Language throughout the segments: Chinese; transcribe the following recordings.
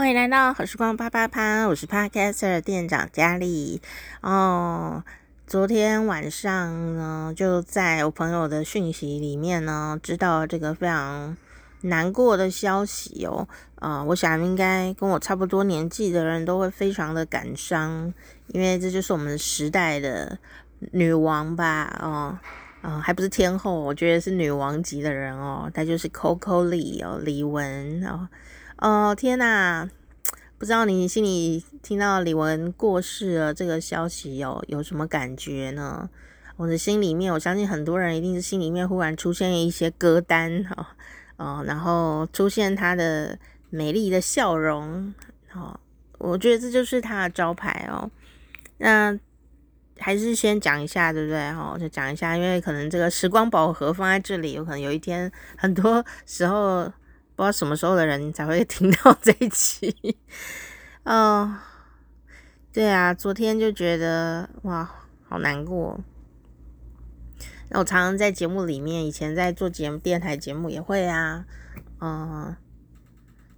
欢迎来到好时光啪啪啪，我是 Podcaster 店长佳丽哦。昨天晚上呢，就在我朋友的讯息里面呢，知道这个非常难过的消息哦。啊、我想应该跟我差不多年纪的人都会非常的感伤，因为这就是我们时代的女王吧？哦，啊、还不是天后，我觉得是女王级的人哦。她就是 Coco Lee 哦，李玟哦。哦，天呐，不知道你心里听到李玟过世了这个消息有有什么感觉呢？我的心里面，我相信很多人一定是心里面忽然出现一些歌单哈，哦，然后出现她的美丽的笑容，哦，我觉得这就是她的招牌哦。那还是先讲一下，对不对？哈，就讲一下，因为可能这个时光宝盒放在这里，有可能有一天，很多时候。不知道什么时候的人才会听到这一期，哦，对啊，昨天就觉得哇，好难过。那我常常在节目里面，以前在做节目、电台节目也会啊，嗯，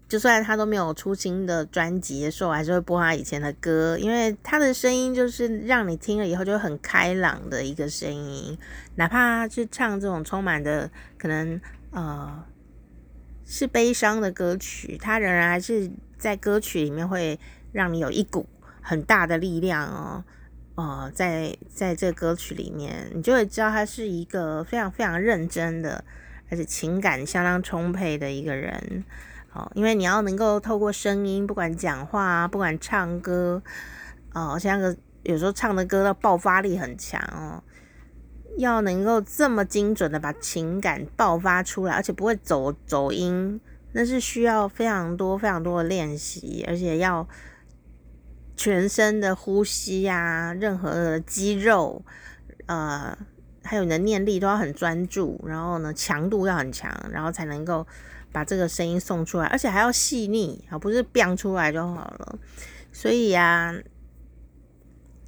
就算他都没有出新的专辑的时候，我还是会播他以前的歌，因为他的声音就是让你听了以后就很开朗的一个声音，哪怕去唱这种充满的可能呃。是悲伤的歌曲，它仍然还是在歌曲里面会让你有一股很大的力量哦，呃，在在这歌曲里面，你就会知道他是一个非常非常认真的，而且情感相当充沛的一个人哦。因为你要能够透过声音，不管讲话啊，不管唱歌，哦，像个有时候唱的歌的爆发力很强哦。要能够这么精准的把情感爆发出来，而且不会走走音，那是需要非常多非常多的练习，而且要全身的呼吸啊，任何的肌肉，呃，还有你的念力都要很专注，然后呢，强度要很强，然后才能够把这个声音送出来，而且还要细腻啊，不是飙出来就好了。所以呀，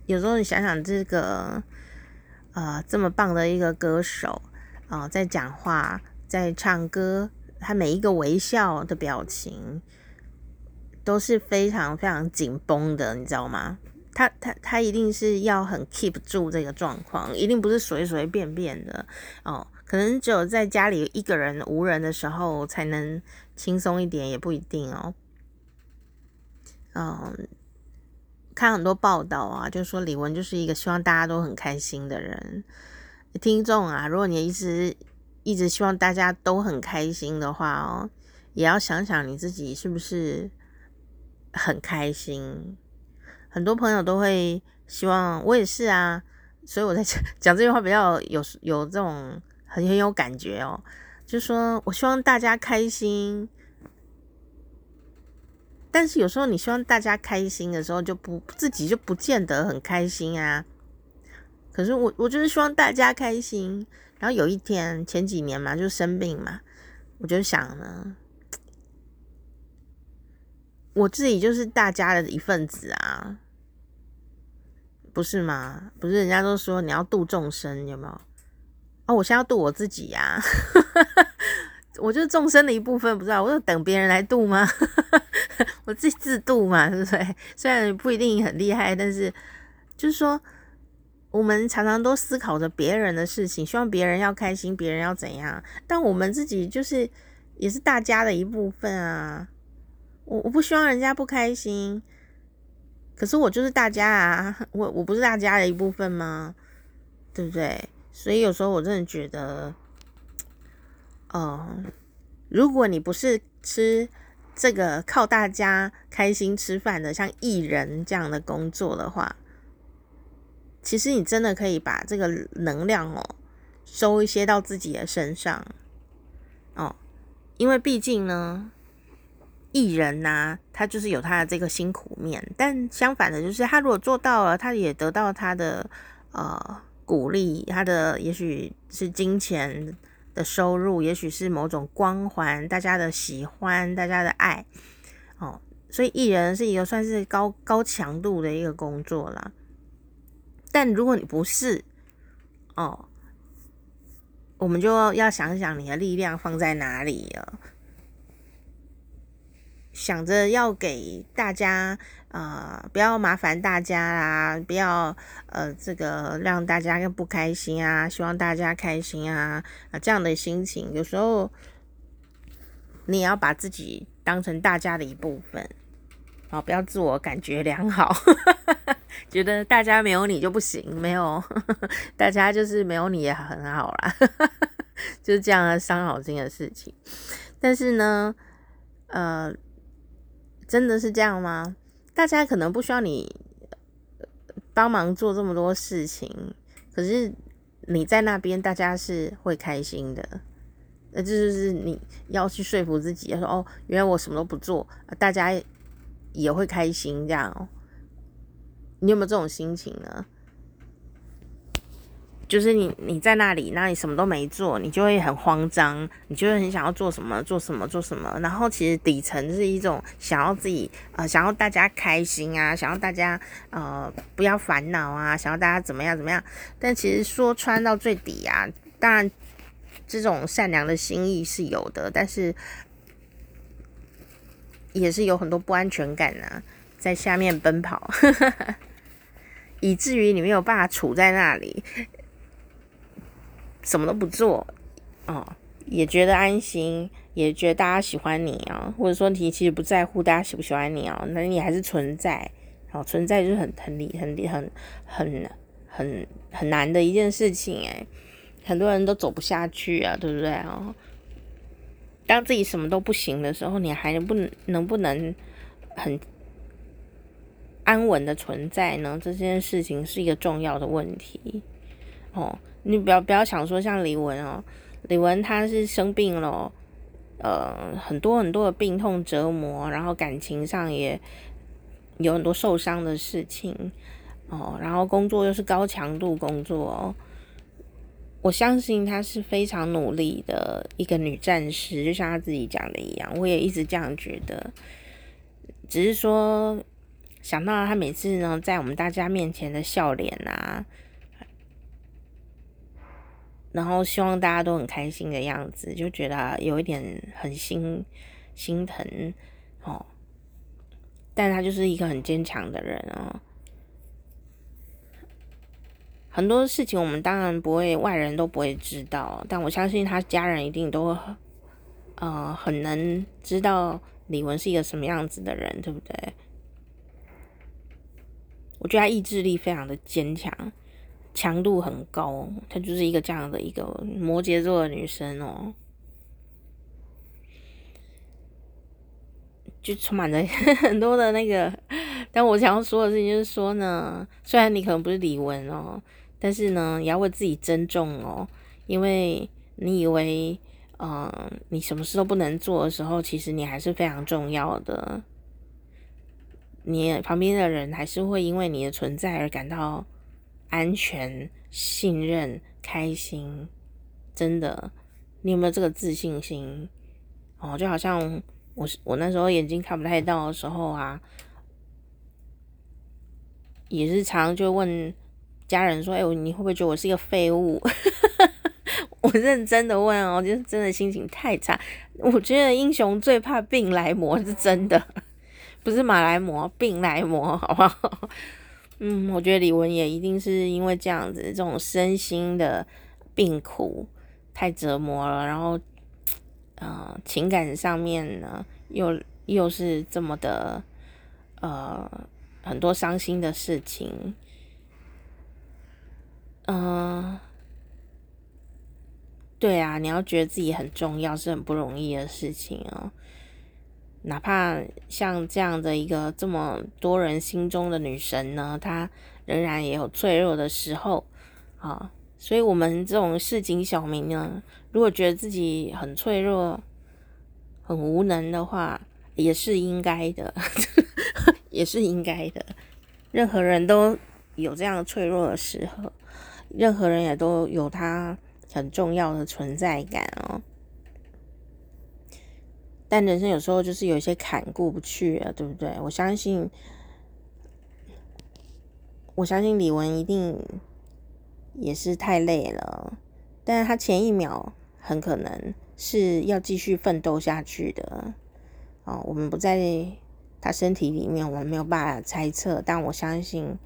有时候你想想这个。呃，这么棒的一个歌手啊，在讲话，在唱歌，他每一个微笑的表情都是非常非常紧绷的，你知道吗？他他他一定是要很 keep 住这个状况，一定不是随随便便的哦。可能只有在家里一个人无人的时候才能轻松一点，也不一定哦。嗯。看很多报道啊，就说李玟就是一个希望大家都很开心的人。听众啊，如果你一直一直希望大家都很开心的话哦，也要想想你自己是不是很开心。很多朋友都会希望，我也是啊，所以我在讲 讲这句话比较有有这种很很有感觉哦，就说我希望大家开心。但是有时候你希望大家开心的时候，就不自己就不见得很开心啊。可是我我就是希望大家开心。然后有一天前几年嘛，就生病嘛，我就想呢，我自己就是大家的一份子啊，不是吗？不是人家都说你要度众生，有没有？哦，我现在要度我自己呀，我就是众生的一部分，不知道我就等别人来度吗？我自己自度嘛，对不对？虽然不一定很厉害，但是就是说，我们常常都思考着别人的事情，希望别人要开心，别人要怎样。但我们自己就是也是大家的一部分啊。我我不希望人家不开心，可是我就是大家啊，我我不是大家的一部分吗？对不对？所以有时候我真的觉得，哦、如果你不是吃。这个靠大家开心吃饭的，像艺人这样的工作的话，其实你真的可以把这个能量哦收一些到自己的身上哦，因为毕竟呢，艺人呐、他就是有他的这个辛苦面，但相反的，就是他如果做到了，他也得到他的呃鼓励，他的也许是金钱。的收入，也许是某种光环，大家的喜欢，大家的爱，哦，所以艺人是一个算是高高强度的一个工作啦。但如果你不是，哦，我们就要想想你的力量放在哪里了。想着要给大家，呃，不要麻烦大家啦，不要呃，这个让大家更不开心啊，希望大家开心啊，啊，这样的心情，有时候你也要把自己当成大家的一部分，啊，不要自我感觉良好，觉得大家没有你就不行，没有，大家就是没有你也很好啦，就是这样的伤脑筋的事情。但是呢，呃。真的是这样吗？大家可能不需要你帮忙做这么多事情，可是你在那边，大家是会开心的。那这就是你要去说服自己，说哦，原来我什么都不做，大家也会开心这样哦。你有没有这种心情呢？就是你，你在那里，那你什么都没做，你就会很慌张，你就会很想要做什么，做什么，做什么。然后其实底层是一种想要自己，呃，想要大家开心啊，想要大家呃不要烦恼啊，想要大家怎么样怎么样。但其实说穿到最底啊，当然这种善良的心意是有的，但是也是有很多不安全感啊，在下面奔跑，以至于你没有办法处在那里。什么都不做，哦，也觉得安心，也觉得大家喜欢你啊，或者说你其实不在乎大家喜不喜欢你啊，那你还是存在，哦，存在就是很很理很理很很很很难的一件事情哎，很多人都走不下去啊，对不对啊？当自己什么都不行的时候，你还能不能不能很安稳的存在呢？这件事情是一个重要的问题，哦。你不要不要想说像李玟哦，李玟她是生病了，呃，很多很多的病痛折磨，然后感情上也有很多受伤的事情哦，然后工作又是高强度工作哦，我相信她是非常努力的一个女战士，就像她自己讲的一样，我也一直这样觉得，只是说想到她每次呢在我们大家面前的笑脸啊。然后希望大家都很开心的样子，就觉得有一点很心心疼哦。但他就是一个很坚强的人哦。很多事情我们当然不会，外人都不会知道，但我相信他家人一定都呃很能知道李玟是一个什么样子的人，对不对？我觉得他意志力非常的坚强。强度很高，她就是一个这样的一个摩羯座的女生哦，就充满着 很多的那个。但我想要说的事情就是说呢，虽然你可能不是李玟哦，但是呢，也要为自己珍重哦，因为你以为，嗯、你什么事都不能做的时候，其实你还是非常重要的。你旁边的人还是会因为你的存在而感到。安全、信任、开心，真的，你有没有这个自信心？哦，就好像我我那时候眼睛看不太到的时候啊，也是常就问家人说：“哎，你会不会觉得我是一个废物？” 我认真的问哦，就是真的心情太差。我觉得英雄最怕病来磨，是真的，不是马来魔，病来磨，好不好？嗯，我觉得李玟也一定是因为这样子，这种身心的病苦太折磨了，然后，呃，情感上面呢，又又是这么的，呃，很多伤心的事情，嗯、呃，对啊，你要觉得自己很重要，是很不容易的事情哦。哪怕像这样的一个这么多人心中的女神呢，她仍然也有脆弱的时候啊。所以，我们这种市井小民呢，如果觉得自己很脆弱、很无能的话，也是应该的，也是应该的。任何人都有这样脆弱的时候，任何人也都有他很重要的存在感哦。但人生有时候就是有一些坎过不去啊，对不对？我相信，我相信李玟一定也是太累了，但是他前一秒很可能是要继续奋斗下去的哦，我们不在他身体里面，我们没有办法猜测。但我相信，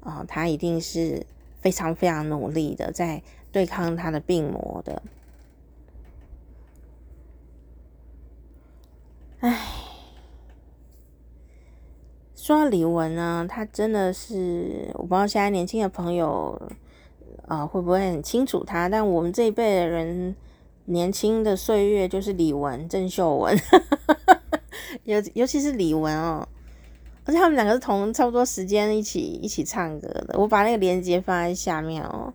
啊、哦，他一定是非常非常努力的在对抗他的病魔的。唉，说到李玟呢，他真的是，我不知道现在年轻的朋友啊、会不会很清楚他，但我们这一辈的人。年轻的岁月就是李玟、郑秀文，尤尤其是李玟哦，而且他们两个是同差不多时间一起一起唱歌的。我把那个链接放在下面哦。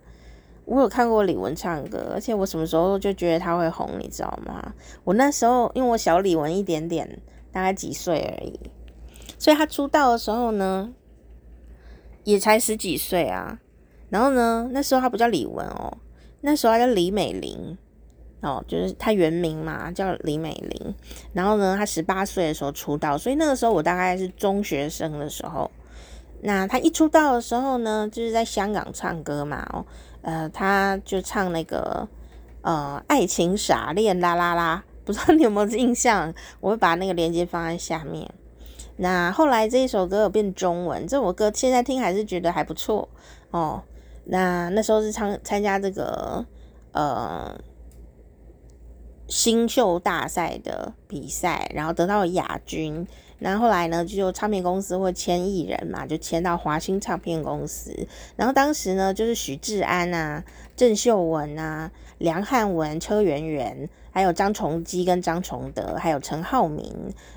我有看过李玟唱歌，而且我什么时候就觉得她会红，你知道吗？我那时候因为我小李玟一点点，大概几岁而已，所以她出道的时候呢，也才十几岁啊。然后呢，那时候她不叫李玟哦，那时候她叫李美玲。哦，就是她原名嘛，叫李美玲。然后呢，她十八岁的时候出道，所以那个时候我大概是中学生的时候。那他一出道的时候呢，就是在香港唱歌嘛。哦，呃，他就唱那个呃《爱情傻恋啦啦啦》，不知道你有没有印象？我会把那个链接放在下面。那后来这一首歌有变中文，这首歌现在听还是觉得还不错哦。那那时候是参参加这个呃。新秀大赛的比赛，然后得到亚军。然后后来呢，就唱片公司会签艺人嘛，就签到华星唱片公司。然后当时呢，就是许志安啊、郑秀文啊、梁汉文、车圆圆，还有张崇基跟张崇德，还有陈浩民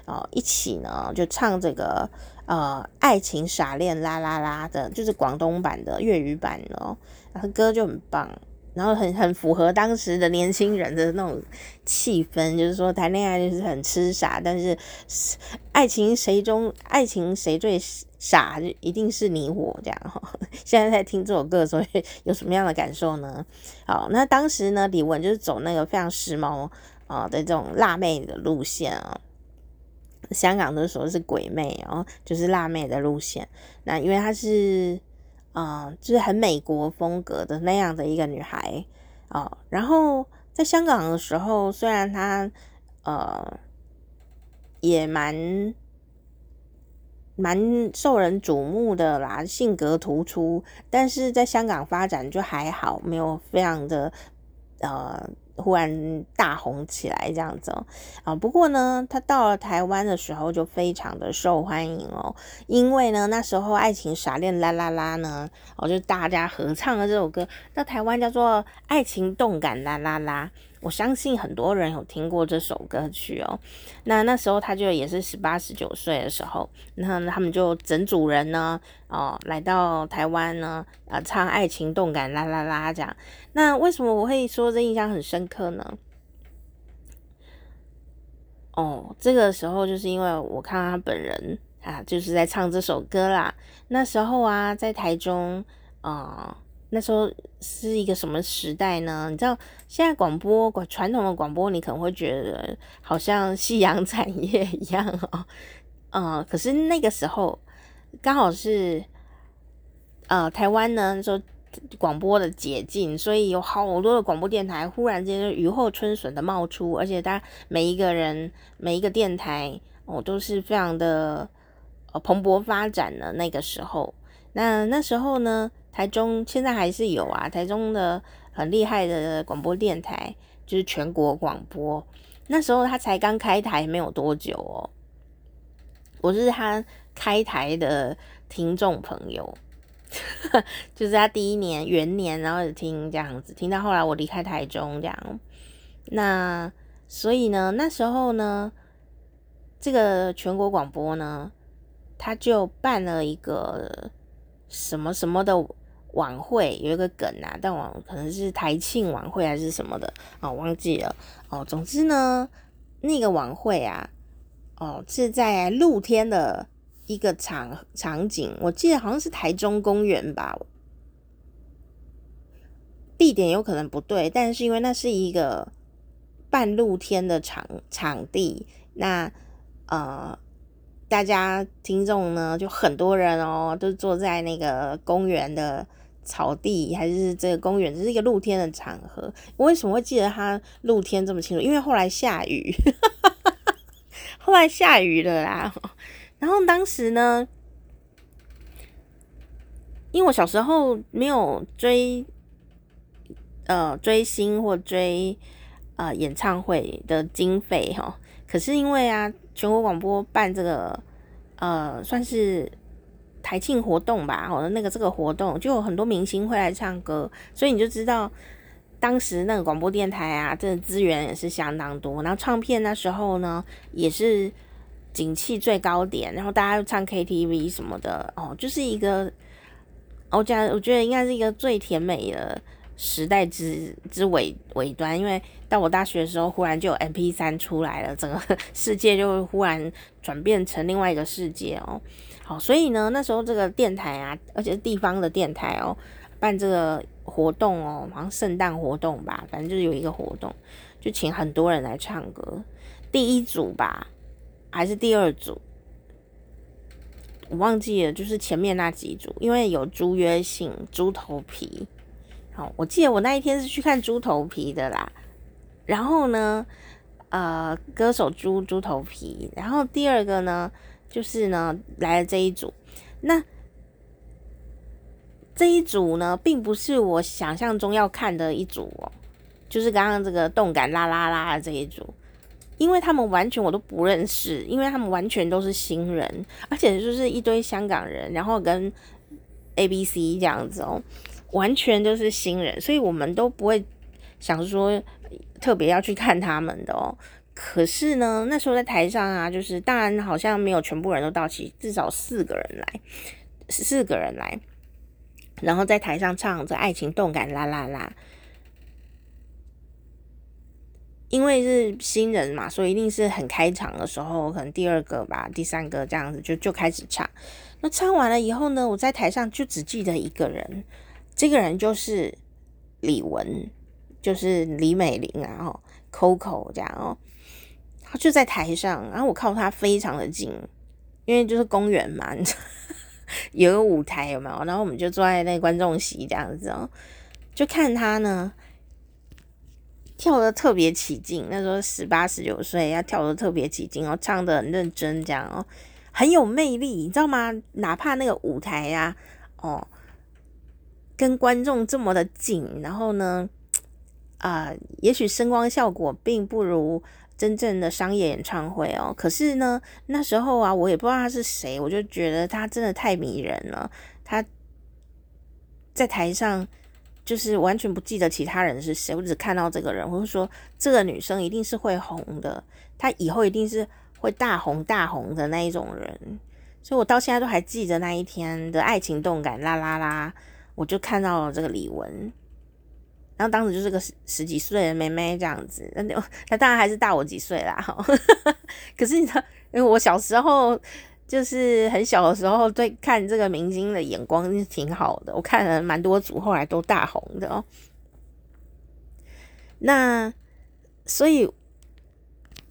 哦，一起呢就唱这个呃《爱情傻恋啦啦啦》的，就是广东版的粤语版哦，然后歌就很棒。然后很很符合当时的年轻人的那种气氛，就是说谈恋爱就是很痴傻，但是爱情谁中爱情谁最傻，就一定是你我这样哈。现在在听这首歌的时候，有什么样的感受呢？好，那当时呢，李玟就是走那个非常时髦啊的这种辣妹的路线啊，香港的时候是鬼妹哦，就是辣妹的路线。那因为她是。啊、就是很美国风格的那样的一个女孩啊、然后在香港的时候，虽然她呃也蛮蛮受人瞩目的啦，性格突出，但是在香港发展就还好，没有非常的呃。忽然大红起来这样子哦，啊，不过呢，他到了台湾的时候就非常的受欢迎哦，因为呢，那时候《爱情傻恋啦啦啦》呢，哦，就大家合唱的这首歌，那台湾叫做《爱情动感啦啦啦》。我相信很多人有听过这首歌曲哦。那那时候他就也是十八十九岁的时候，那他们就整组人呢，哦，来到台湾呢，啊，唱《爱情动感啦啦啦》这样。那为什么我会说这印象很深刻呢？哦，这个时候就是因为我看到他本人啊，就是在唱这首歌啦。那时候啊，在台中啊。那时候是一个什么时代呢？你知道现在广播广传统的广播，你可能会觉得好像夕阳产业一样哦。呃，可是那个时候刚好是呃台湾呢说广播的解禁，所以有好多的广播电台忽然间就雨后春笋的冒出，而且大家每一个人每一个电台哦都是非常的呃蓬勃发展的那个时候。那那时候呢？台中现在还是有啊，台中的很厉害的广播电台就是全国广播。那时候他才刚开台没有多久哦，我是他开台的听众朋友，就是他第一年元年，然后就听这样子，听到后来我离开台中这样。那所以呢，那时候呢，这个全国广播呢，他就办了一个什么什么的。晚会有一个梗啊，但我可能是台庆晚会还是什么的哦，忘记了哦。总之呢，那个晚会啊，哦是在露天的一个场场景，我记得好像是台中公园吧，地点有可能不对，但是因为那是一个半露天的场场地，那呃。大家听众呢，就很多人哦，都坐在那个公园的草地，还是这个公园，这是一个露天的场合。我为什么会记得它露天这么清楚？因为后来下雨，后来下雨了啦，然后当时呢，因为我小时候没有追呃追星或追呃演唱会的经费哈，可是因为啊全国广播办这个呃算是。台庆活动吧，好的那个这个活动就有很多明星会来唱歌，所以你就知道当时那个广播电台啊，这资源也是相当多。然后唱片那时候呢，也是景气最高点，然后大家又唱 KTV 什么的哦，就是一个我讲，我觉得应该是一个最甜美的时代之之尾尾端，因为到我大学的时候，忽然就有 MP3 出来了，整个世界就忽然转变成另外一个世界哦。好，所以呢，那时候这个电台啊，而且是地方的电台哦，办这个活动哦，好像圣诞活动吧，反正就是有一个活动，就请很多人来唱歌。第一组吧，还是第二组，我忘记了，就是前面那几组，因为有朱约信、猪头皮。好，我记得我那一天是去看猪头皮的啦。然后呢，呃，歌手猪猪头皮，然后第二个呢。就是呢，来了这一组，那这一组呢，并不是我想象中要看的一组哦，就是刚刚这个动感啦啦啦的这一组，因为他们完全我都不认识，因为他们完全都是新人，而且就是一堆香港人，然后跟 A B C 这样子哦，完全都是新人，所以我们都不会想说特别要去看他们的哦。可是呢，那时候在台上啊，就是当然好像没有全部人都到齐，至少四个人来，四个人来，然后在台上唱着《爱情动感啦啦啦》，因为是新人嘛，所以一定是很开场的时候，可能第二个吧，第三个这样子就就开始唱。那唱完了以后呢，我在台上就只记得一个人，这个人就是李玟，就是李美玲啊，哦，Coco 这样哦。他就在台上，然后我靠他非常的近，因为就是公园嘛，有个舞台有没有？然后我们就坐在那观众席这样子哦，就看他呢跳得特别起劲。那时候十八十九岁，要跳得特别起劲然后，唱得很认真这样哦，很有魅力，你知道吗？哪怕那个舞台呀，哦，跟观众这么的近，然后呢，啊、也许声光效果并不如。真正的商业演唱会哦，可是呢，那时候啊，我也不知道他是谁，我就觉得他真的太迷人了。他在台上就是完全不记得其他人是谁，我只看到这个人，我就说这个女生一定是会红的，她以后一定是会大红大红的那一种人。所以我到现在都还记得那一天的爱情动感啦啦啦，我就看到了这个李玟。然后当时就是个十十几岁的妹妹这样子，那那当然还是大我几岁啦。可是你知道，因为我小时候就是很小的时候，对看这个明星的眼光是挺好的。我看了蛮多组，后来都大红的哦。那所以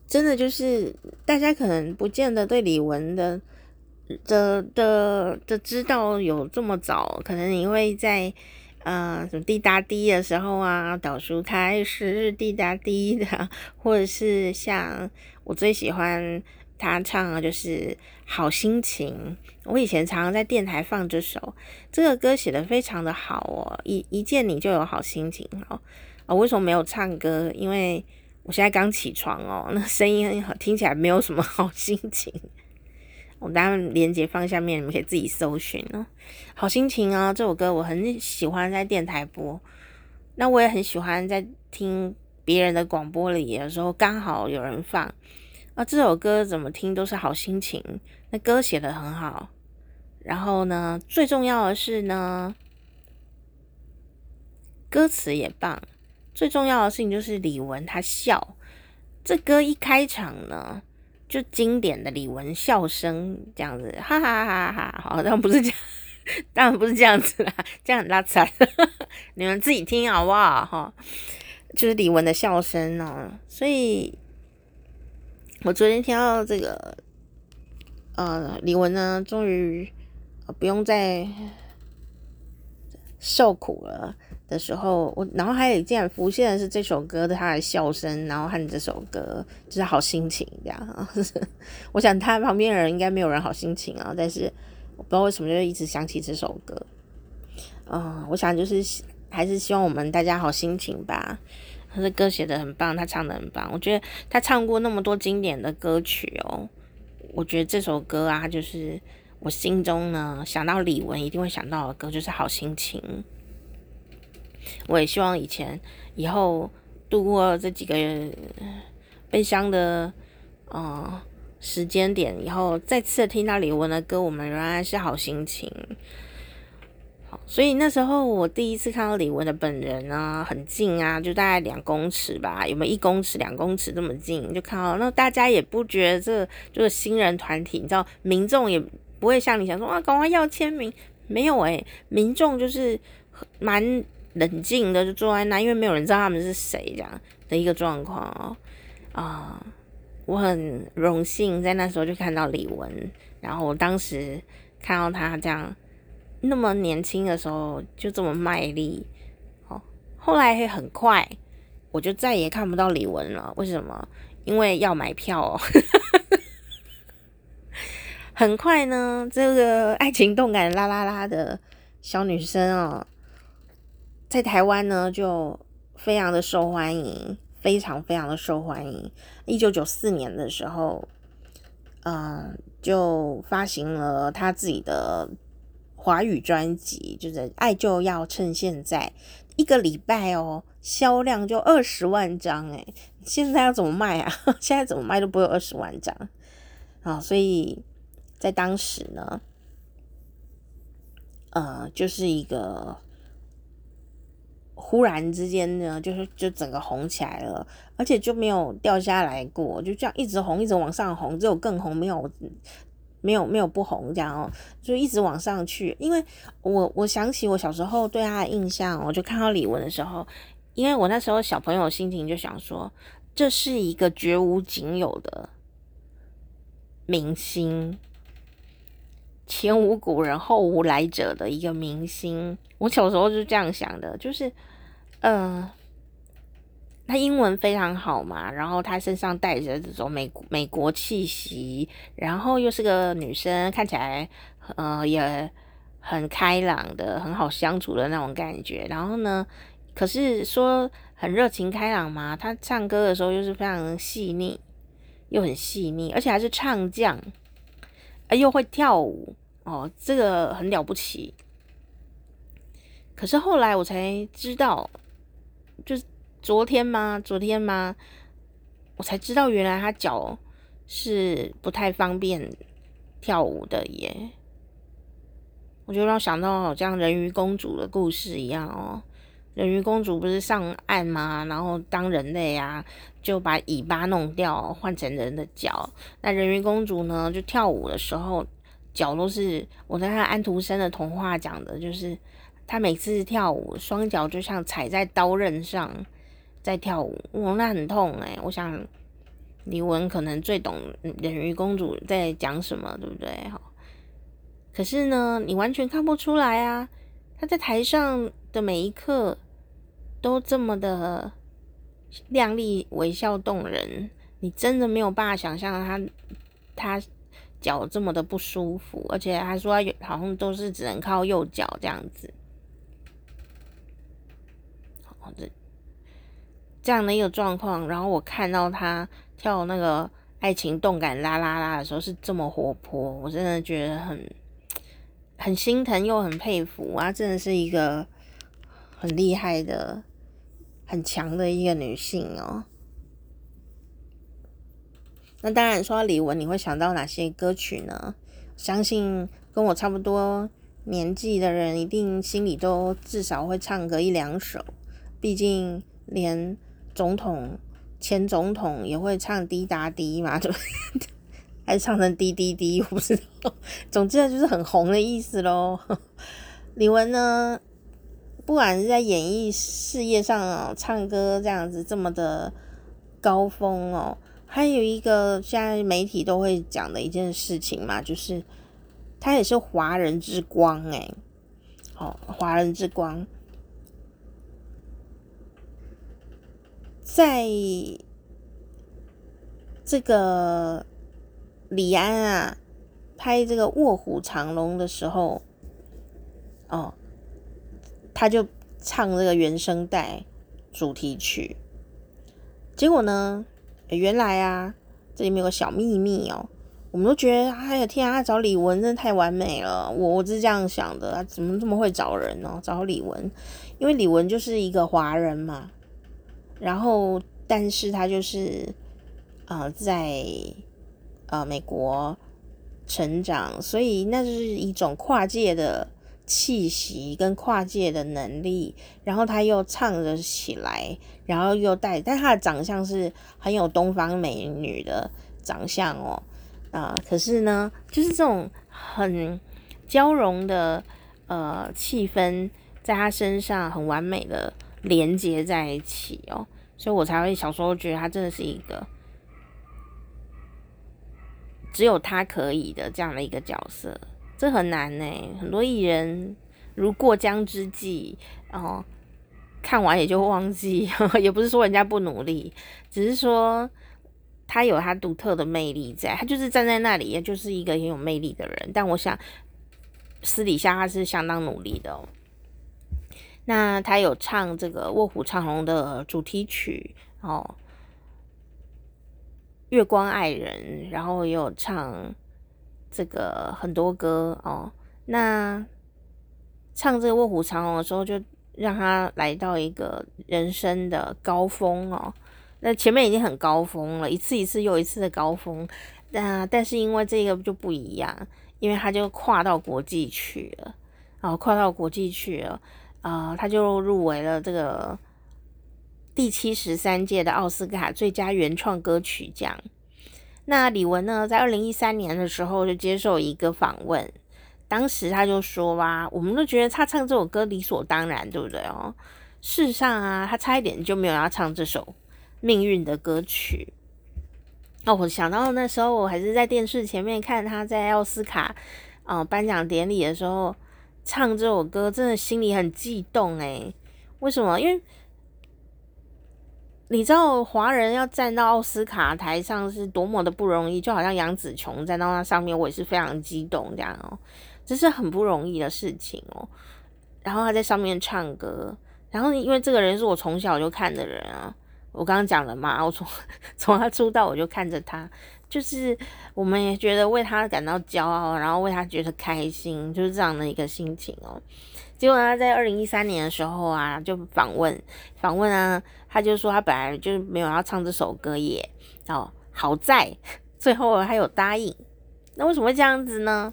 真的就是大家可能不见得对李玟的的的的知道有这么早，可能你会在。呃，什么滴答滴的时候啊，倒数开始滴答滴的，或者是像我最喜欢他唱的就是好心情。我以前常常在电台放这首，这个歌写的非常的好哦，一一见你就有好心情哦。啊，为什么没有唱歌？因为我现在刚起床哦，那声音，听起来没有什么好心情。我当然链接放下面，你们可以自己搜寻哦。好心情啊，这首歌我很喜欢在电台播，那我也很喜欢在听别人的广播里的时候，刚好有人放啊。这首歌怎么听都是好心情，那歌写得很好。然后呢，最重要的是呢，歌词也棒。最重要的事情就是李玟她笑，这歌一开场呢。就经典的李玟笑声这样子，哈哈哈哈！好，像不是这样，当然不是这样子啦，这样很拉惨，你们自己听好不好？哈，就是李玟的笑声哦。所以，我昨天听到这个，呃，李玟呢，终于不用再受苦了。的时候，我脑海里竟然浮现的是这首歌的他的笑声，然后和这首歌就是好心情这样。我想他旁边的人应该没有人好心情啊，但是我不知道为什么就一直想起这首歌。嗯，我想就是还是希望我们大家好心情吧。他的歌写得很棒，他唱得很棒。我觉得他唱过那么多经典的歌曲哦，我觉得这首歌啊，就是我心中呢想到李玟一定会想到的歌，就是好心情。我也希望以前以后度过这几个月悲伤的呃时间点以后，再次听到李玟的歌，我们仍然是好心情。所以那时候我第一次看到李玟的本人啊，很近啊，就大概两公尺吧，有没有一公尺、两公尺这么近就看到？那大家也不觉得这就是新人团体，你知道，民众也不会像你想说啊，赶快要签名，没有诶、民众就是蛮冷静的，就坐在那，因为没有人知道他们是谁这样的一个状况哦。啊，我很荣幸在那时候就看到李玟，然后我当时看到他这样。那么年轻的时候就这么卖力，哦，后来会很快，我就再也看不到李玟了。为什么？因为要买票哦。很快呢，这个爱情动感啦啦啦的小女生哦，在台湾呢就非常的受欢迎，非常非常的受欢迎。一九九四年的时候，嗯、呃，就发行了他自己的。华语专辑就是《爱就要趁现在》，一个礼拜哦，销量就二十万张诶，现在要怎么卖啊？现在怎么卖都不会有二十万张啊！所以在当时呢，呃，就是一个忽然之间呢，就是就整个红起来了，而且就没有掉下来过，就这样一直红，一直往上红，只有更红，没有。没有没有不红这样哦，就一直往上去。因为我我想起我小时候对他的印象，我就看到李玟的时候，因为我那时候小朋友心情就想说，这是一个绝无仅有的明星，前无古人后无来者的一个明星。我小时候就这样想的，就是呃。他英文非常好嘛，然后他身上带着这种美美国气息，然后又是个女生，看起来呃也很开朗的，很好相处的那种感觉。然后呢，可是说很热情开朗嘛，他唱歌的时候又是非常细腻，又很细腻，而且还是唱将，呃又会跳舞哦，这个很了不起。可是后来我才知道，就是。昨天吗？昨天吗？我才知道原来他脚是不太方便跳舞的耶。我就让想到好像人鱼公主的故事一样哦。人鱼公主不是上岸吗？然后当人类啊，就把尾巴弄掉，换成人的脚。那人鱼公主呢，就跳舞的时候脚都是我在看安徒生的童话讲的，就是她每次跳舞双脚就像踩在刀刃上。在跳舞，哇，那很痛哎！我想李玟可能最懂人鱼公主在讲什么，对不对？哈，可是呢，你完全看不出来啊！她在台上的每一刻都这么的靓丽、微笑动人，你真的没有办法想象她她脚这么的不舒服，而且还说有好像都是只能靠右脚这样子。好，这。这样的一个状况，然后我看到他跳那个爱情动感啦啦啦的时候是这么活泼，我真的觉得很很心疼又很佩服啊！真的是一个很厉害的、很强的一个女性哦。那当然说到李玟，你会想到哪些歌曲呢？相信跟我差不多年纪的人，一定心里都至少会唱个一两首，毕竟连。总统、前总统也会唱滴答滴嘛？就 还是唱成滴滴滴？我不知道。总之就是很红的意思喽。李玟呢，不管是在演艺事业上哦，唱歌这样子这么的高峰哦，还有一个现在媒体都会讲的一件事情嘛，就是他也是华人之光诶。哦，华人之光。在这个李安啊拍这个《卧虎藏龙》的时候，哦，他就唱这个原声带主题曲。结果呢，原来啊，这里面有个小秘密哦。我们都觉得，哎呀天啊，找李玟真的太完美了。我我是这样想的，怎么这么会找人呢？找李玟，因为李玟就是一个华人嘛。然后，但是他就是呃在呃美国成长，所以那就是一种跨界的气息跟跨界的能力。然后他又唱得起来，然后又带，但他的长相是很有东方美女的长相哦。啊、可是呢，就是这种很交融的呃气氛，在他身上很完美的连接在一起哦，所以我才会小时候觉得他真的是一个只有他可以的这样的一个角色，这很难呢。很多艺人如过江之鲫，然后看完也就忘记，也不是说人家不努力，只是说。他有他独特的魅力在，他就是站在那里，也就是一个很有魅力的人。但我想，私底下他是相当努力的哦。那他有唱这个《卧虎藏龙》的主题曲哦，《月光爱人》，然后也有唱这个很多歌哦。那唱这个《卧虎藏龙》的时候，就让他来到一个人生的高峰哦。那前面已经很高峰了，一次一次又一次的高峰，那但是因为这个就不一样，因为他就跨到国际去了，然后跨到国际去了，呃，他就入围了这个第七十三届的奥斯卡最佳原创歌曲奖。那李玟呢，在二零一三年的时候就接受一个访问，当时他就说吧，我们都觉得他唱这首歌理所当然，对不对哦？事实上啊，他差一点就没有要唱这首。命运的歌曲哦，我想到那时候我还是在电视前面看他在奥斯卡啊颁奖典礼的时候唱这首歌，真的心里很激动诶。为什么？因为你知道华人要站到奥斯卡台上是多么的不容易，就好像杨紫琼站到那上面，我也是非常激动这样哦，这是很不容易的事情哦。然后他在上面唱歌，然后因为这个人是我从小就看的人啊。我刚刚讲了嘛，我从 从他出道我就看着他，就是我们也觉得为他感到骄傲，然后为他觉得开心，就是这样的一个心情哦。结果他在二零一三年的时候啊，就访问访问啊，他就说他本来就没有要唱这首歌耶，哦，好在 最后还有答应。那为什么会这样子呢？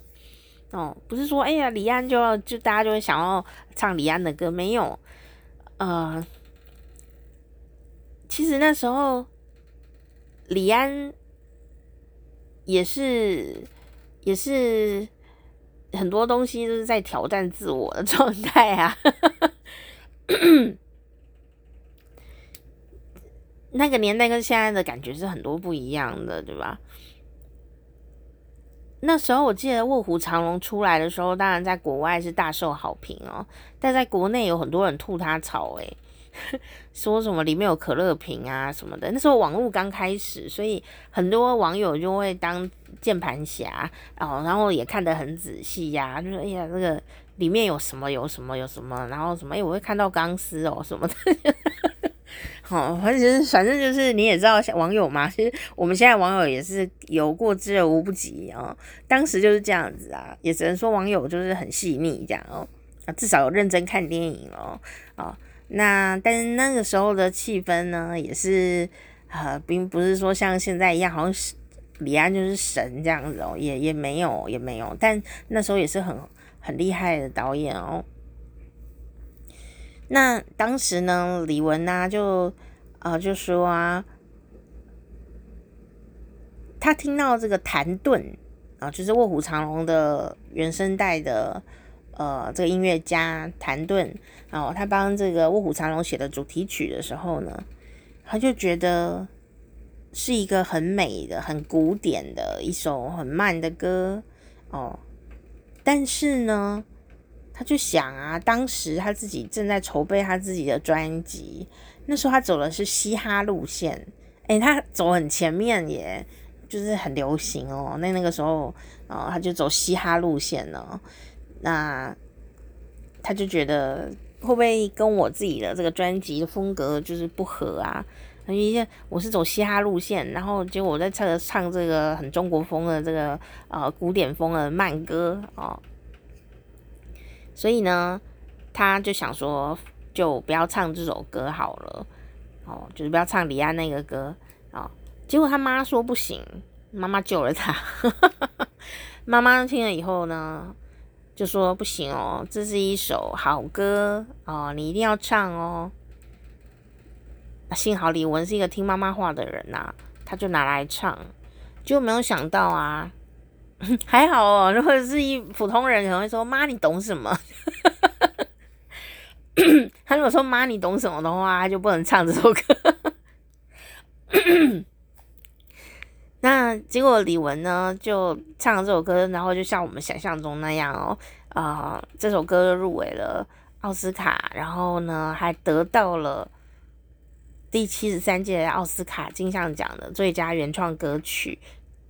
哦，不是说哎呀李安就要就大家就会想要唱李安的歌，没有，呃。其实那时候，李安也是也是很多东西都是在挑战自我的状态啊。那个年代跟现在的感觉是很多不一样的，对吧？那时候我记得《卧虎藏龙》出来的时候，当然在国外是大受好评哦，但在国内有很多人吐他槽，诶。说什么里面有可乐瓶啊什么的，那时候网络刚开始，所以很多网友就会当键盘侠哦，然后也看得很仔细呀、就说哎呀，这个里面有什么有什么有什么，然后什么哎，我会看到钢丝哦什么的，好，反正反正就是你也知道网友嘛，其实我们现在网友也是有过之而无不及啊、哦，当时就是这样子啊，也只能说网友就是很细腻这样哦，啊至少有认真看电影哦，啊、哦。那但是那个时候的气氛呢，也是呃，并不是说像现在一样，好像是李安就是神这样子哦，也也没有也没有，但那时候也是很很厉害的导演哦。那当时呢，李玟呢就呃就说啊，他听到这个谭盾啊，就是《卧虎藏龙》的原声带的。呃，这个音乐家谭盾，哦他帮这个《卧虎藏龙》写的主题曲的时候呢，他就觉得是一个很美的、很古典的一首很慢的歌哦。但是呢，他就想啊，当时他自己正在筹备他自己的专辑，那时候他走的是嘻哈路线，哎、欸，他走很前面耶，就是很流行哦。那那个时候，哦，他就走嘻哈路线了。那他就觉得会不会跟我自己的这个专辑的风格就是不合啊？因为我是走嘻哈路线，然后结果我在唱唱这个很中国风的这个呃古典风的慢歌哦，所以呢，他就想说就不要唱这首歌好了哦，就是不要唱李安那个歌、哦。结果他妈说不行，妈妈救了他。妈妈听了以后呢，就说不行哦，这是一首好歌哦，你一定要唱哦。幸好李玟是一个听妈妈话的人呐、啊，他就拿来唱，就没有想到啊，还好哦。如果是一普通人，可能会说：“妈，你懂什么？” 他如果说：“妈，你懂什么”的话，他就不能唱这首歌。那结果李玟呢，就唱了这首歌，然后就像我们想象中那样哦，啊、这首歌入围了奥斯卡，然后呢，还得到了。第七十三届奥斯卡金像奖的最佳原创歌曲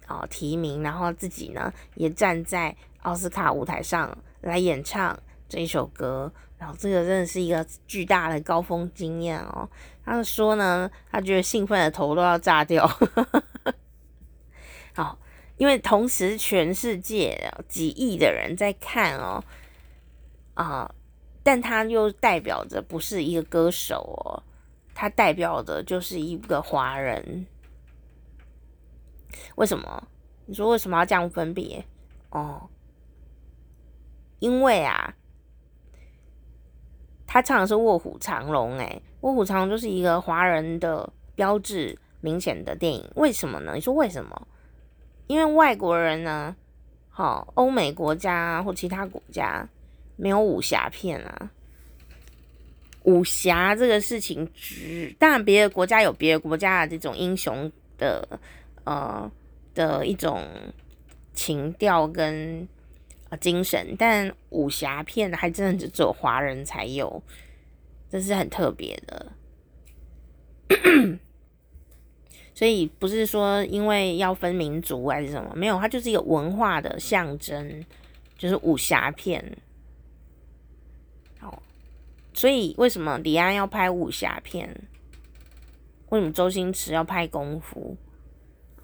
啊、哦、提名，然后自己呢也站在奥斯卡舞台上来演唱这一首歌，然后这个真的是一个巨大的高峰经验哦。他说呢，他觉得兴奋的头都要炸掉。因为同时全世界几亿的人在看哦，啊，但他又代表着不是一个歌手哦。他代表的就是一个华人，为什么？你说为什么要这样分别？哦，因为啊，他唱的是《卧虎藏龙》，哎，《卧虎藏龙》就是一个华人的标志明显的电影。为什么呢？你说为什么？因为外国人呢，好，欧美国家或其他国家没有武侠片啊。武侠这个事情，只当然别的国家有别的国家的这种英雄的呃的一种情调跟呃精神，但武侠片还真的只有华人才有，这是很特别的。所以不是说因为要分民族还是什么，没有，它就是一个文化的象征，就是武侠片。所以，为什么李安要拍武侠片？为什么周星驰要拍功夫？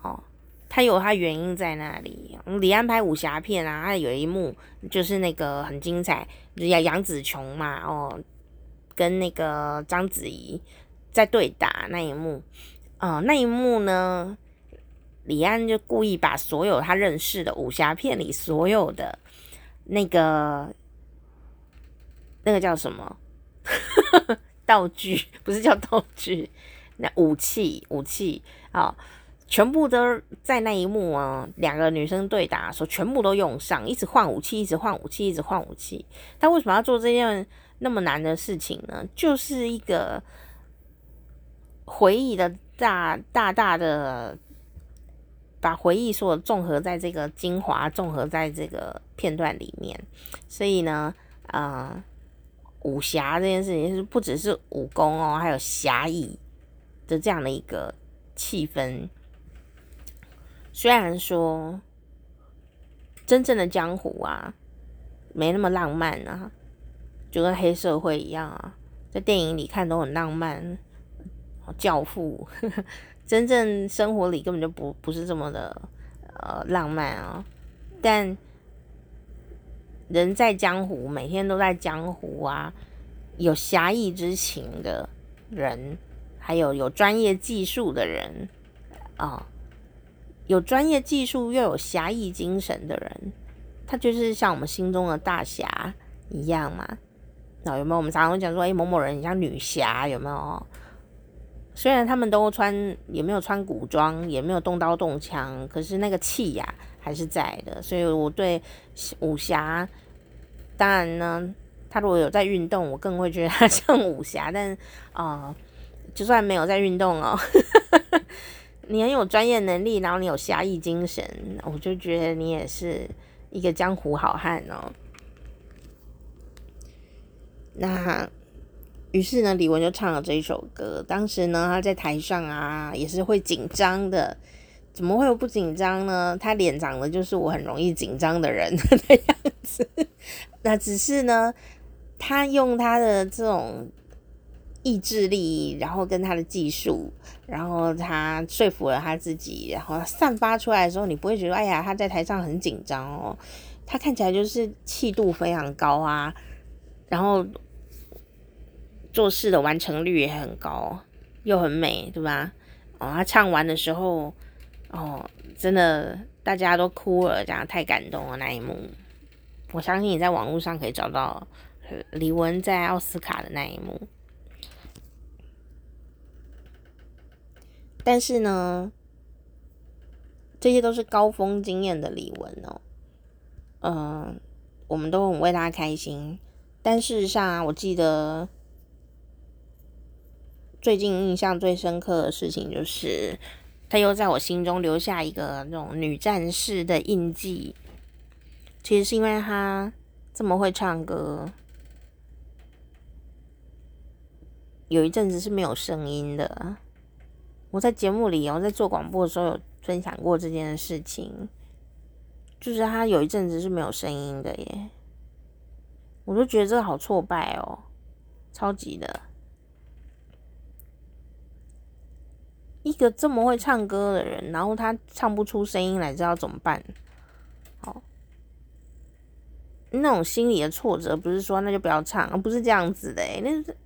哦，他有他原因在那里。李安拍武侠片啊，他有一幕就是那个很精彩，杨杨紫琼嘛，哦，跟那个章子怡在对打那一幕。啊，那一幕呢，李安就故意把所有他认识的武侠片里所有的那个那个叫什么？道具不是叫道具，那武器武器啊，全部都在那一幕啊，两个女生对打的时候，全部都用上，一直换武器，一直换武器，一直换武器。他为什么要做这件那么难的事情呢？就是一个回忆的大大大的，把回忆所综合在这个精华，综合在这个片段里面。所以呢，啊、呃。武侠这件事情是不只是武功哦，还有侠义的这样的一个气氛。虽然说真正的江湖啊，没那么浪漫啊，就跟黑社会一样啊，在电影里看都很浪漫，教父，真正生活里根本就不不是这么的呃浪漫啊，但。人在江湖，每天都在江湖啊！有侠义之情的人，还有有专业技术的人啊、有专业技术又有侠义精神的人，他就是像我们心中的大侠一样嘛。那有没有？我们常常会讲说，哎，某某人很像女侠，有没有？虽然他们都穿，也没有穿古装，也没有动刀动枪，可是那个气呀还是在的。所以我对武侠。当然呢，他如果有在运动，我更会觉得他 像武侠。但啊、就算没有在运动哦，你很有专业能力，然后你有侠义精神，我就觉得你也是一个江湖好汉哦。那于是呢，李玟就唱了这一首歌。当时呢，他在台上啊，也是会紧张的。怎么会有不紧张呢？他脸长得就是我很容易紧张的人 的样子。那只是呢，他用他的这种意志力，然后跟他的技术，然后他说服了他自己，然后散发出来的时候，你不会觉得哎呀，他在台上很紧张哦。他看起来就是气度非常高啊，然后做事的完成率也很高，又很美，对吧？哦，他唱完的时候。哦，真的，大家都哭了，这样太感动了那一幕。我相信你在网络上可以找到李玟在奥斯卡的那一幕。但是呢，这些都是高峰经验的李玟哦。嗯、我们都很为他开心。但事实上啊，我记得最近印象最深刻的事情就是。他又在我心中留下一个那种女战士的印记，其实是因为他这么会唱歌，有一阵子是没有声音的。我在节目里，我在做广播的时候有分享过这件事情，就是他有一阵子是没有声音的耶，我都觉得这个好挫败哦，超级的。一个这么会唱歌的人，然后他唱不出声音来，知道怎么办？好，那种心理的挫折，不是说那就不要唱，不是这样子的。那是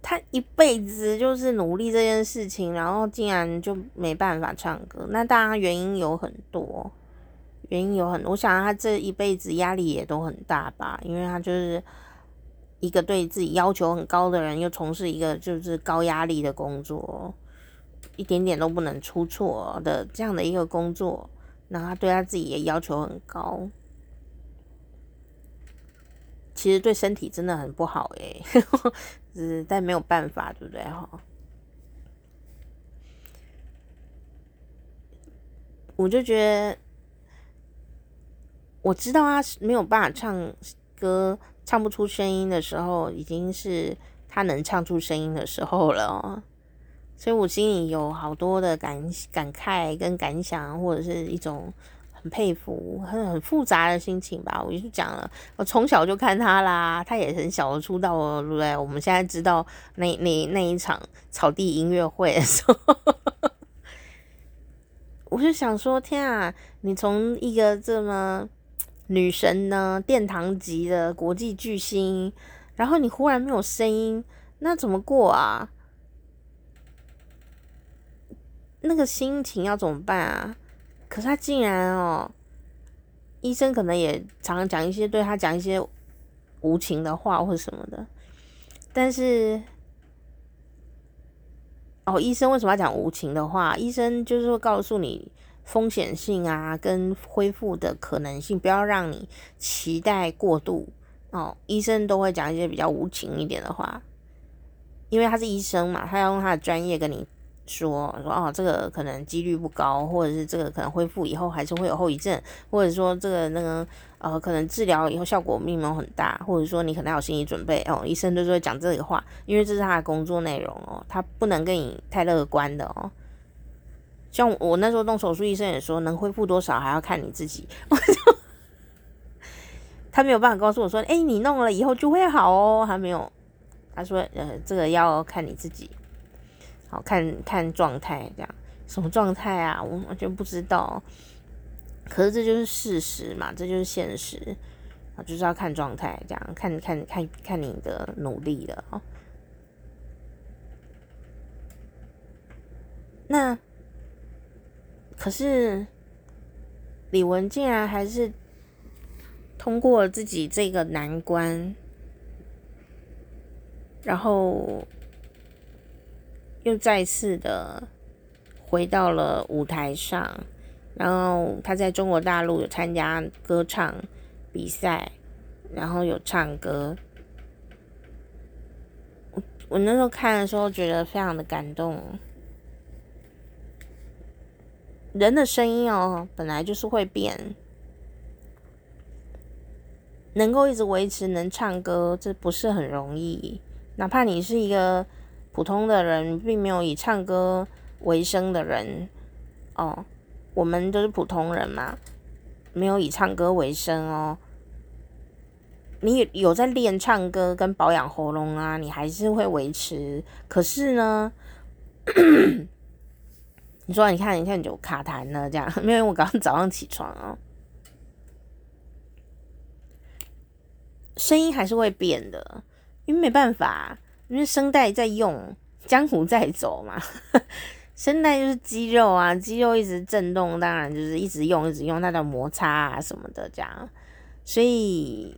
他一辈子就是努力这件事情，然后竟然就没办法唱歌。那当然原因有很多，原因有很多。我想他这一辈子压力也都很大吧，因为他就是一个对自己要求很高的人，又从事一个就是高压力的工作。一点点都不能出错的这样的一个工作，然后他对他自己也要求很高，其实对身体真的很不好诶，是但没有办法，对不对哈？我就觉得，我知道他没有办法唱歌，唱不出声音的时候，已经是他能唱出声音的时候了。所以我心里有好多的感感慨跟感想，或者是一种很佩服、很很复杂的心情吧。我就讲了，我从小就看他啦，他也很小的出道了，对不对？我们现在知道那那那一场草地音乐会的时候，我就想说，天啊，你从一个这么女神呢，殿堂级的国际巨星，然后你忽然没有声音，那怎么过啊？那个心情要怎么办啊？可是他竟然哦，医生可能也常常讲一些对他讲一些无情的话或者什么的，但是哦，医生为什么要讲无情的话？医生就是会告诉你风险性啊，跟恢复的可能性，不要让你期待过度哦。医生都会讲一些比较无情一点的话，因为他是医生嘛，他要用他的专业跟你。说说哦，这个可能几率不高，或者是这个可能恢复以后还是会有后遗症，或者说这个那个呃，可能治疗以后效果并没有很大，或者说你可能要有心理准备哦。医生就是会讲这个话，因为这是他的工作内容哦，他不能跟你太乐观的哦。像我那时候动手术，医生也说能恢复多少还要看你自己，我就他没有办法告诉我说，哎，你弄了以后就会好哦，还没有，他说呃，这个要看你自己。好，看看状态，这样什么状态啊？我完全不知道。可是这就是事实嘛，这就是现实啊，就是要看状态，这样看看看看你的努力了哦。那可是李玟竟然还是通过自己这个难关，然后。又再次的回到了舞台上，然后他在中国大陆有参加歌唱比赛，然后有唱歌。我我那时候看的时候觉得非常的感动。人的声音哦，本来就是会变，能够一直维持能唱歌，这不是很容易。哪怕你是一个普通的人，并没有以唱歌为生的人，哦，我们都是普通人嘛，没有以唱歌为生哦。你有在练唱歌跟保养喉咙啊，你还是会维持。可是呢，你说你看，你看你就卡痰了，这样，因为我刚刚早上起床哦，声音还是会变的，因为没办法，因为声带在用，江湖在走嘛，声带就是肌肉啊，肌肉一直震动，当然就是一直用，一直用，它的摩擦啊什么的这样，所以。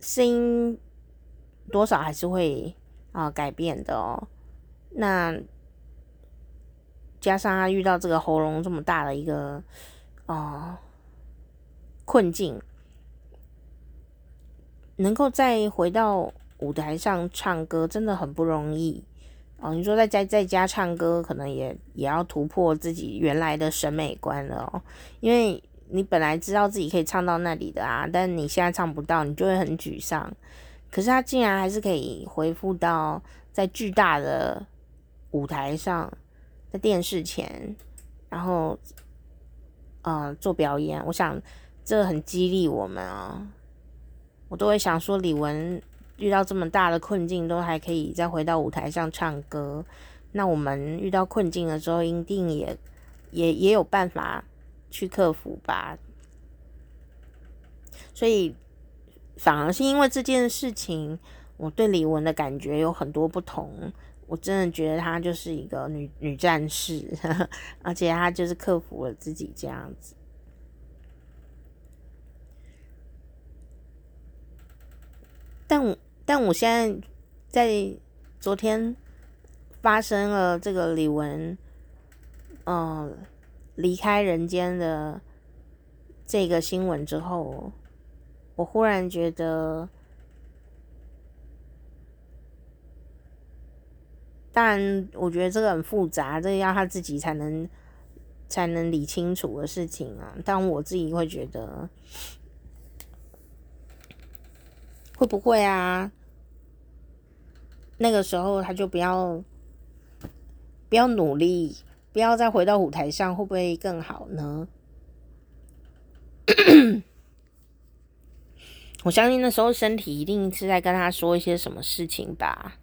声音多少还是会啊、改变的哦。那加上他遇到这个喉咙这么大的一个啊、呃、困境，能够再回到舞台上唱歌真的很不容易哦。你说在家在家唱歌，可能也也要突破自己原来的审美观了哦，因为。你本来知道自己可以唱到那里的啊，但你现在唱不到，你就会很沮丧。可是他竟然还是可以恢复到在巨大的舞台上，在电视前，然后呃做表演。我想这很激励我们啊！我都会想说，李玟遇到这么大的困境，都还可以再回到舞台上唱歌。那我们遇到困境的时候，一定也也也有办法。去克服吧，所以反而是因为这件事情，我对李玟的感觉有很多不同。我真的觉得她就是一个女女战士，而且她就是克服了自己这样子。但我但我现在在昨天发生了这个李玟，嗯。离开人间的这个新闻之后，我忽然觉得，当然，我觉得这个很复杂，这个要他自己才能才能理清楚的事情啊。但我自己会觉得，会不会啊？那个时候他就不要不要努力。不要再回到舞台上，会不会更好呢？我相信那时候身体一定是在跟他说一些什么事情吧，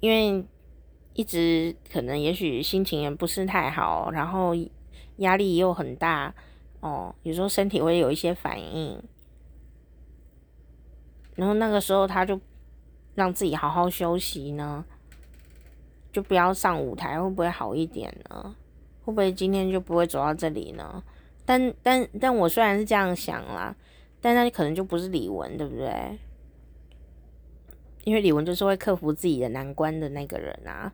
因为一直可能也许心情也不是太好，然后压力又很大哦，有时候身体会有一些反应，然后那个时候他就让自己好好休息呢。就不要上舞台，会不会好一点呢？会不会今天就不会走到这里呢？但但但我虽然是这样想啦，但那可能就不是李玟，对不对？因为李玟就是会克服自己的难关的那个人啊。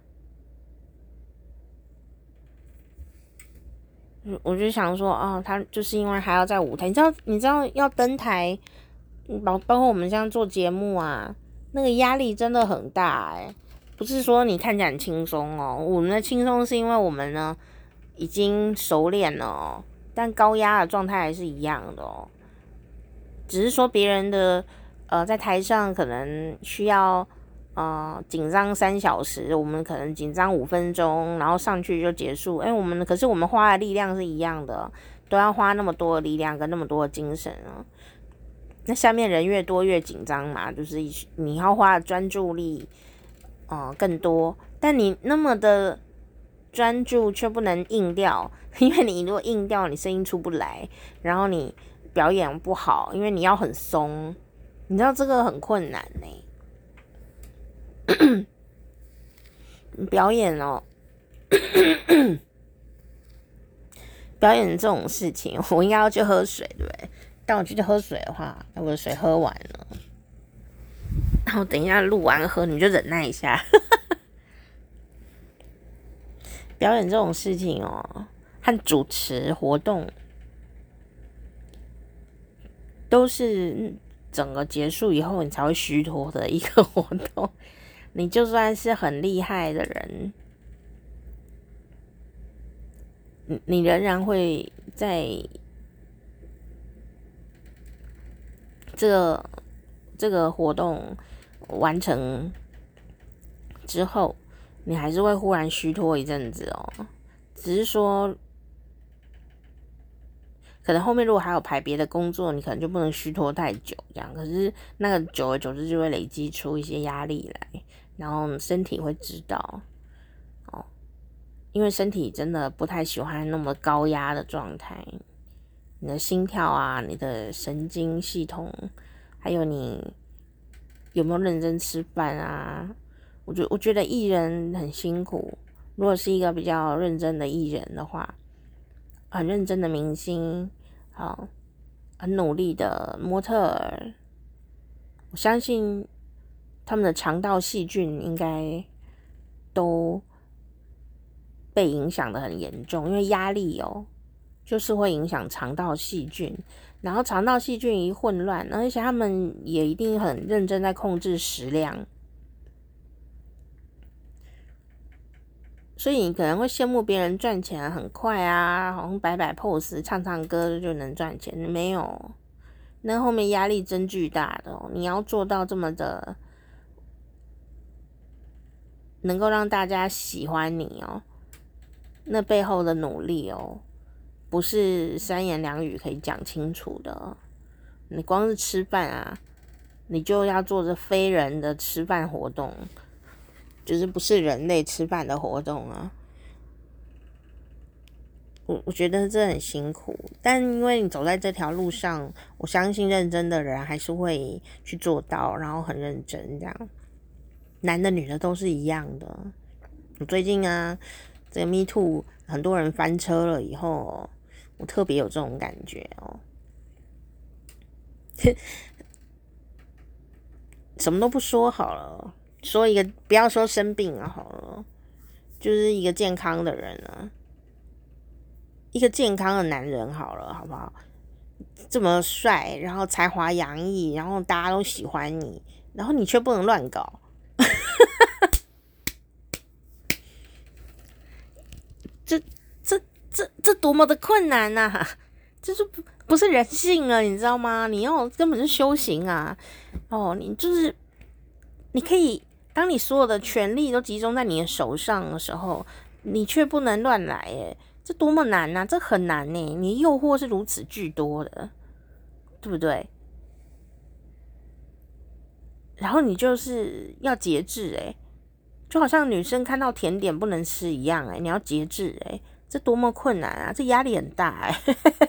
我就想说，哦，他就是因为还要在舞台，你知道，你知道要登台，包包括我们这样做节目啊，那个压力真的很大哎、不是说你看起来很轻松哦，我们的轻松是因为我们呢已经熟练了哦，但高压的状态还是一样的哦。只是说别人的呃在台上可能需要呃紧张三小时，我们可能紧张五分钟，然后上去就结束。哎，我们可是我们花的力量是一样的，都要花那么多的力量跟那么多的精神啊。那下面人越多越紧张嘛，就是你要花专注力。哦、更多，但你那么的专注却不能硬掉，因为你如果硬掉，你声音出不来，然后你表演不好，因为你要很松，你知道这个很困难呢。表演哦，表演这种事情，我应该要去喝水，对不对？但我去喝水的话，我的水喝完了。然后等一下录完喝，你就忍耐一下。表演这种事情哦，和主持活动都是整个结束以后你才会虚脱的一个活动。你就算是很厉害的人，你你仍然会在这个。这个活动完成之后，你还是会忽然虚脱一阵子哦。只是说，可能后面如果还有排别的工作，你可能就不能虚脱太久这样。可是那个久而久之就会累积出一些压力来，然后身体会知道哦，因为身体真的不太喜欢那么高压的状态。你的心跳啊，你的神经系统，还有你有没有认真吃饭啊？我觉我觉得艺人很辛苦。如果是一个比较认真的艺人的话，很认真的明星，好，很努力的模特儿，我相信他们的肠道细菌应该都被影响的很严重，因为压力哦。就是会影响肠道细菌，然后肠道细菌一混乱，而且他们也一定很认真在控制食量，所以你可能会羡慕别人赚钱很快啊，好像摆摆 pose、唱唱歌就能赚钱，没有，那后面压力真巨大的哦，你要做到这么的，能够让大家喜欢你哦，那背后的努力哦。不是三言两语可以讲清楚的。你光是吃饭啊，你就要做着非人的吃饭活动，就是不是人类吃饭的活动啊。我我觉得这很辛苦，但因为你走在这条路上，我相信认真的人还是会去做到，然后很认真这样。男的女的都是一样的。我最近啊，这个 Me Too 很多人翻车了以后。我特别有这种感觉哦，什么都不说好了，说一个不要说生病了好了，就是一个健康的人啊，一个健康的男人好了，好不好？这么帅，然后才华洋溢，然后大家都喜欢你，然后你却不能乱搞，这。这这多么的困难呐、啊！这是不不是人性了，你知道吗？你要根本是修行啊！哦，你就是你可以，当你所有的权力都集中在你的手上的时候，你却不能乱来，哎，这多么难呐、啊！这很难呢，你诱惑是如此巨多的，对不对？然后你就是要节制，哎，就好像女生看到甜点不能吃一样，哎，你要节制，哎。这多么困难啊！这压力很大哎，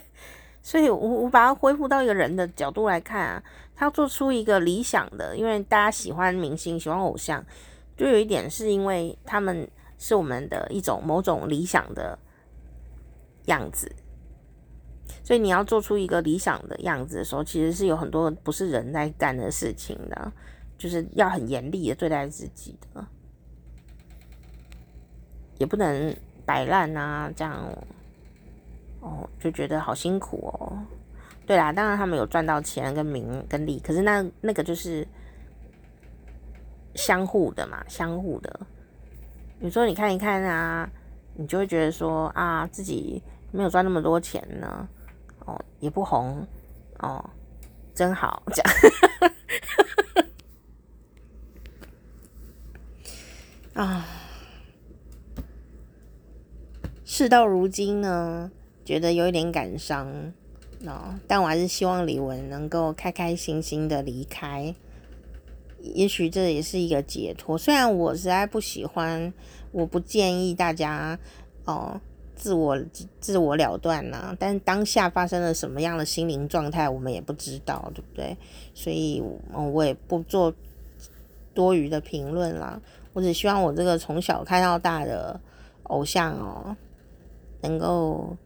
所以我我把它恢复到一个人的角度来看啊，他做出一个理想的，因为大家喜欢明星，喜欢偶像，就有一点是因为他们是我们的一种某种理想的样子，所以你要做出一个理想的样子的时候，其实是有很多不是人在干的事情的，就是要很严厉的对待自己的，也不能。摆烂啊，这样哦，就觉得好辛苦哦。对啦，当然他们有赚到钱跟名跟利，可是那那个就是相互的嘛，相互的。有时候你看一看啊，你就会觉得说啊，自己没有赚那么多钱呢，哦，也不红哦，真好，这样 啊。事到如今呢，觉得有一点感伤，哦，但我还是希望李玟能够开开心心的离开。也许这也是一个解脱。虽然我实在不喜欢，我不建议大家哦自我自我了断呐。但当下发生了什么样的心灵状态，我们也不知道，对不对？所以，我也不做多余的评论啦。我只希望我这个从小看到大的偶像哦。能够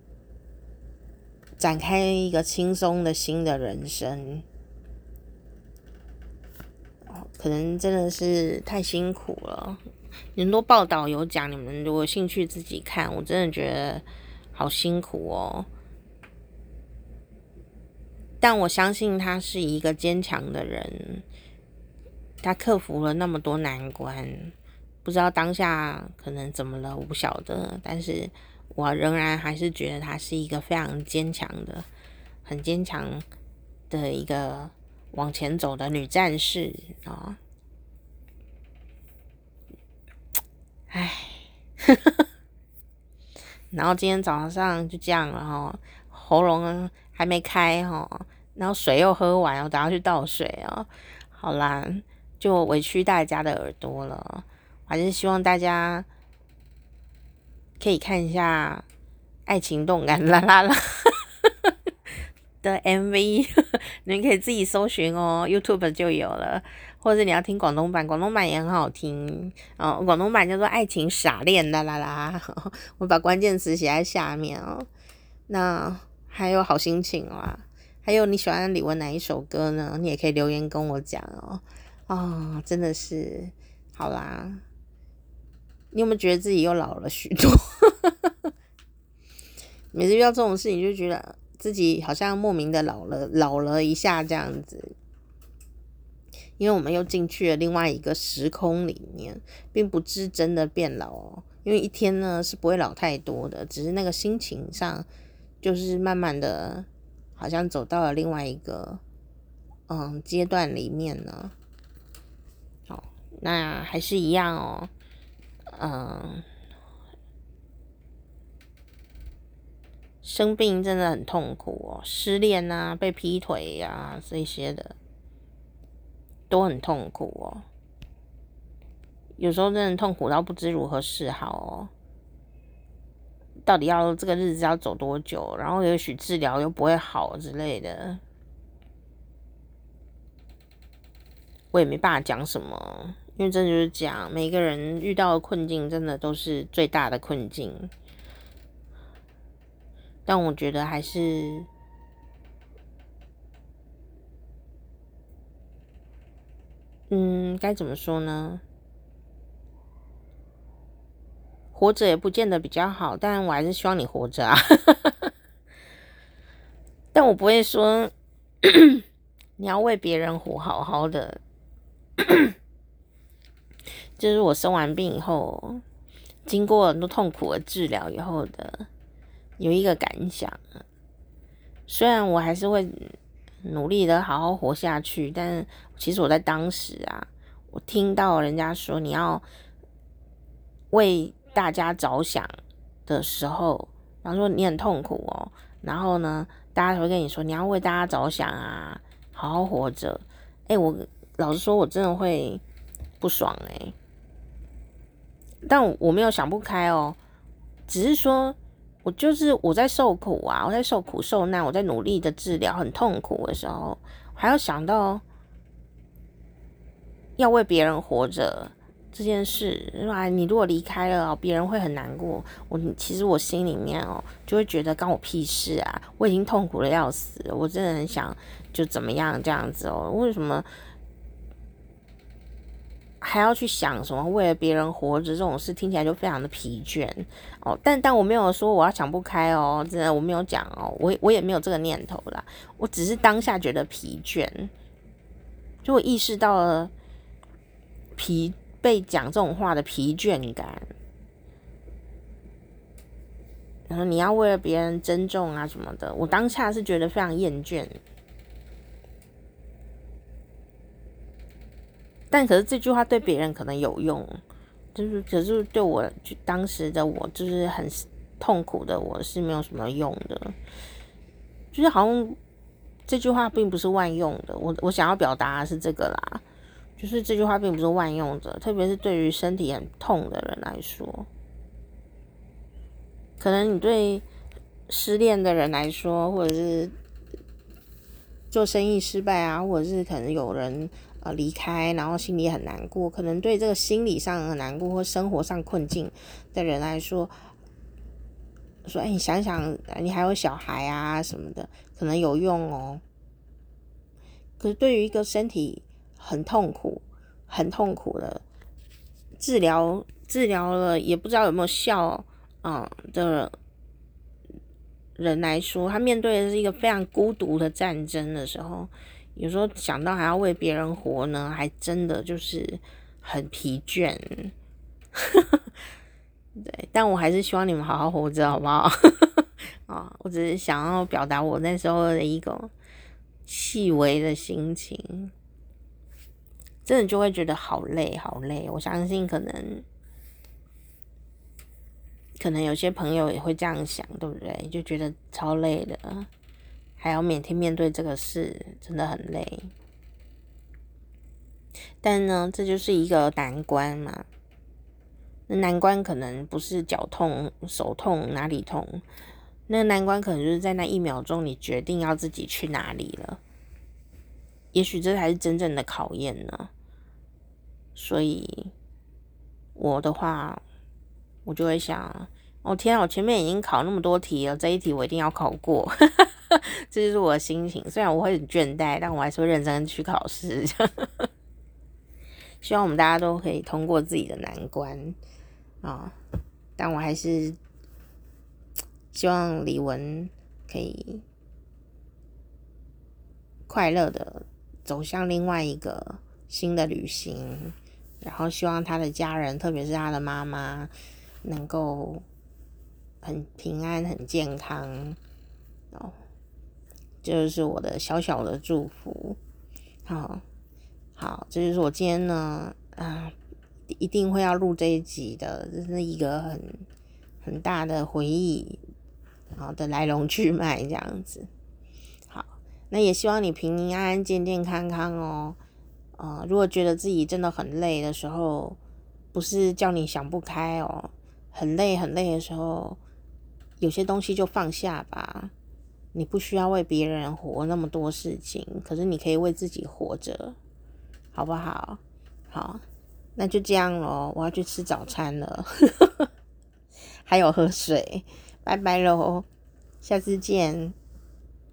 展开一个轻松的新的人生，可能真的是太辛苦了。很多报道有讲，你们如果兴趣自己看，我真的觉得好辛苦哦。但我相信他是一个坚强的人，他克服了那么多难关，不知道当下可能怎么了，我不晓得，但是。我仍然还是觉得他是一个非常坚强的、很坚强的一个往前走的女战士啊。唉，然后今天早上就这样了哈，喉咙还没开哈，然后水又喝完，我等下去倒水啊。好啦，就委屈大家的耳朵了，还是希望大家可以看一下《爱情动感啦啦啦 》的 MV，你们可以自己搜寻哦，YouTube 就有了。或者你要听广东版，广东版也很好听哦。广东版叫做《爱情傻恋啦啦啦》，我把关键词写在下面哦。那还有好心情啦，还有你喜欢李玟哪一首歌呢？你也可以留言跟我讲哦。啊、哦，真的是好啦。你有没有觉得自己又老了许多？每次遇到这种事情，就觉得自己好像莫名的老了，老了一下这样子。因为我们又进去了另外一个时空里面，并不是真的变老哦。因为一天呢是不会老太多的，只是那个心情上，就是慢慢的，好像走到了另外一个嗯阶段里面呢。好，那还是一样哦，嗯，生病真的很痛苦哦，失恋啊，被劈腿呀，这些的。都很痛苦哦，有时候真的痛苦到不知如何是好哦。到底要这个日子要走多久？然后也许治疗又不会好之类的，我也没办法讲什么，因为真的就是讲每个人遇到的困境，真的都是最大的困境。但我觉得还是。嗯，该怎么说呢？活着也不见得比较好，但我还是希望你活着啊。但我不会说 你要为别人活好好的。就是我生完病以后，经过很多痛苦的治疗以后的有一个感想。虽然我还是会。努力的好好活下去，但其实我在当时啊，我听到人家说你要为大家着想的时候，然后说你很痛苦哦，然后呢，大家会跟你说你要为大家着想啊，好好活着。哎，我老实说，我真的会不爽哎，但我没有想不开哦，只是说。我就是我在受苦啊，我在受苦受难，我在努力的治疗，很痛苦的时候，还要想到要为别人活着这件事，是吧？你如果离开了，别人会很难过。我其实我心里面哦，就会觉得关我屁事啊！我已经痛苦的要死，我真的很想就怎么样这样子哦？为什么？还要去想什么为了别人活着这种事，听起来就非常的疲倦哦。但但我没有说我要想不开哦，真的我没有讲哦，我我也没有这个念头啦。我只是当下觉得疲倦，就我意识到了疲被讲这种话的疲倦感。然后你要为了别人珍重啊什么的，我当下是觉得非常厌倦。但可是这句话对别人可能有用，就是可是对我当时的我就是很痛苦的，我是没有什么用的，就是好像这句话并不是万用的。我我想要表达的是这个啦，就是这句话并不是万用的，特别是对于身体很痛的人来说，可能你对失恋的人来说，或者是做生意失败啊，或者是可能有人。呃，离开，然后心里很难过，可能对这个心理上很难过或生活上困境的人来说，说，哎，你想想，你还有小孩啊什么的，可能有用哦。可是对于一个身体很痛苦、很痛苦的治疗，治疗了也不知道有没有效，啊、嗯、的人来说，他面对的是一个非常孤独的战争的时候。有时候想到还要为别人活呢，还真的就是很疲倦。对，但我还是希望你们好好活着，好不好？啊，我只是想要表达我那时候的一个细微的心情，真的就会觉得好累，好累。我相信可能，可能有些朋友也会这样想，对不对？就觉得超累的，还要每天面对这个事，真的很累。但呢，这就是一个难关嘛。那难关可能不是脚痛、手痛、哪里痛。那难关可能就是在那一秒钟，你决定要自己去哪里了。也许这才是真正的考验呢。所以我的话，我就会想：哦天啊，我前面已经考那么多题了，这一题我一定要考过。这就是我的心情。虽然我会很倦怠，但我还是会认真去考试。希望我们大家都可以通过自己的难关啊！但我还是。希望李玟可以快乐的走向另外一个新的旅行，然后希望他的家人，特别是他的妈妈，能够很平安、很健康。哦，这就是我的小小的祝福。好，好，这就是我今天呢，啊，一定会要录这一集的，这是一个很很大的回忆。好的，来龙去脉这样子，好，那也希望你平平安安、健健康康哦。呃，如果觉得自己真的很累的时候，不是叫你想不开哦，很累很累的时候，有些东西就放下吧。你不需要为别人活那么多事情，可是你可以为自己活着，好不好？好，那就这样咯，我要去吃早餐了，还有喝水。拜拜喽，下次见。